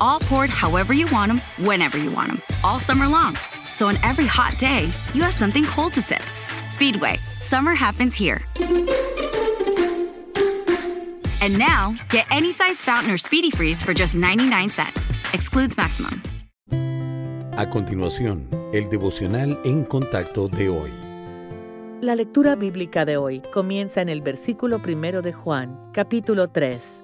All poured however you want them, whenever you want them, all summer long. So on every hot day, you have something cold to sip. Speedway, summer happens here. And now, get any size fountain or speedy freeze for just 99 cents. Excludes maximum. A continuación, el devocional en contacto de hoy. La lectura bíblica de hoy comienza en el versículo primero de Juan, capítulo 3.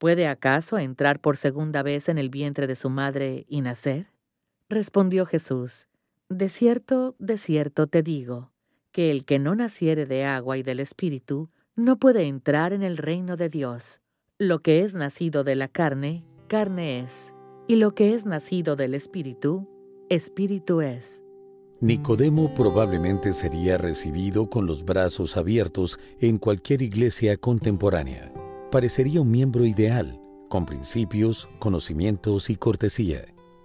¿Puede acaso entrar por segunda vez en el vientre de su madre y nacer? Respondió Jesús, De cierto, de cierto te digo, que el que no naciere de agua y del Espíritu no puede entrar en el reino de Dios. Lo que es nacido de la carne, carne es, y lo que es nacido del Espíritu, Espíritu es. Nicodemo probablemente sería recibido con los brazos abiertos en cualquier iglesia contemporánea. Parecería un miembro ideal, con principios, conocimientos y cortesía.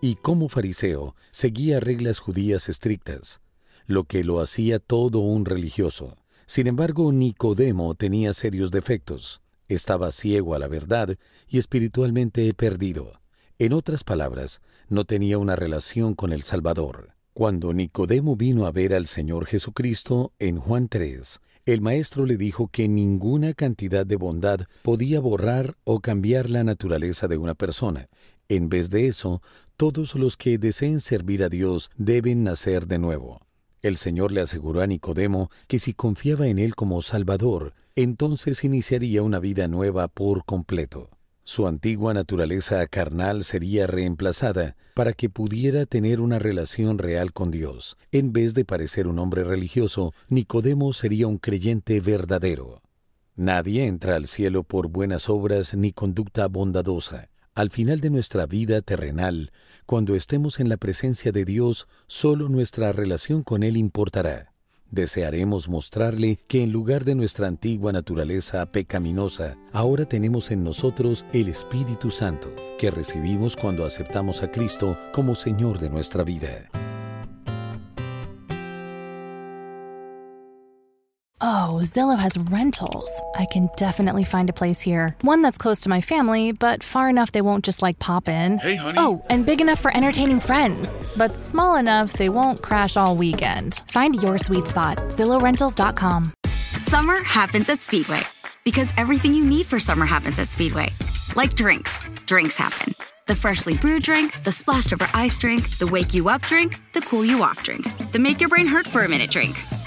Y como fariseo, seguía reglas judías estrictas, lo que lo hacía todo un religioso. Sin embargo, Nicodemo tenía serios defectos. Estaba ciego a la verdad y espiritualmente perdido. En otras palabras, no tenía una relación con el Salvador. Cuando Nicodemo vino a ver al Señor Jesucristo en Juan 3, el Maestro le dijo que ninguna cantidad de bondad podía borrar o cambiar la naturaleza de una persona. En vez de eso, todos los que deseen servir a Dios deben nacer de nuevo. El Señor le aseguró a Nicodemo que si confiaba en Él como Salvador, entonces iniciaría una vida nueva por completo. Su antigua naturaleza carnal sería reemplazada para que pudiera tener una relación real con Dios. En vez de parecer un hombre religioso, Nicodemo sería un creyente verdadero. Nadie entra al cielo por buenas obras ni conducta bondadosa. Al final de nuestra vida terrenal, cuando estemos en la presencia de Dios, solo nuestra relación con Él importará. Desearemos mostrarle que en lugar de nuestra antigua naturaleza pecaminosa, ahora tenemos en nosotros el Espíritu Santo, que recibimos cuando aceptamos a Cristo como Señor de nuestra vida. Oh, Zillow has rentals. I can definitely find a place here. One that's close to my family, but far enough they won't just like pop in. Hey, honey. Oh, and big enough for entertaining friends, but small enough they won't crash all weekend. Find your sweet spot. ZillowRentals.com. Summer happens at Speedway because everything you need for summer happens at Speedway. Like drinks, drinks happen. The freshly brewed drink, the splashed over ice drink, the wake you up drink, the cool you off drink, the make your brain hurt for a minute drink.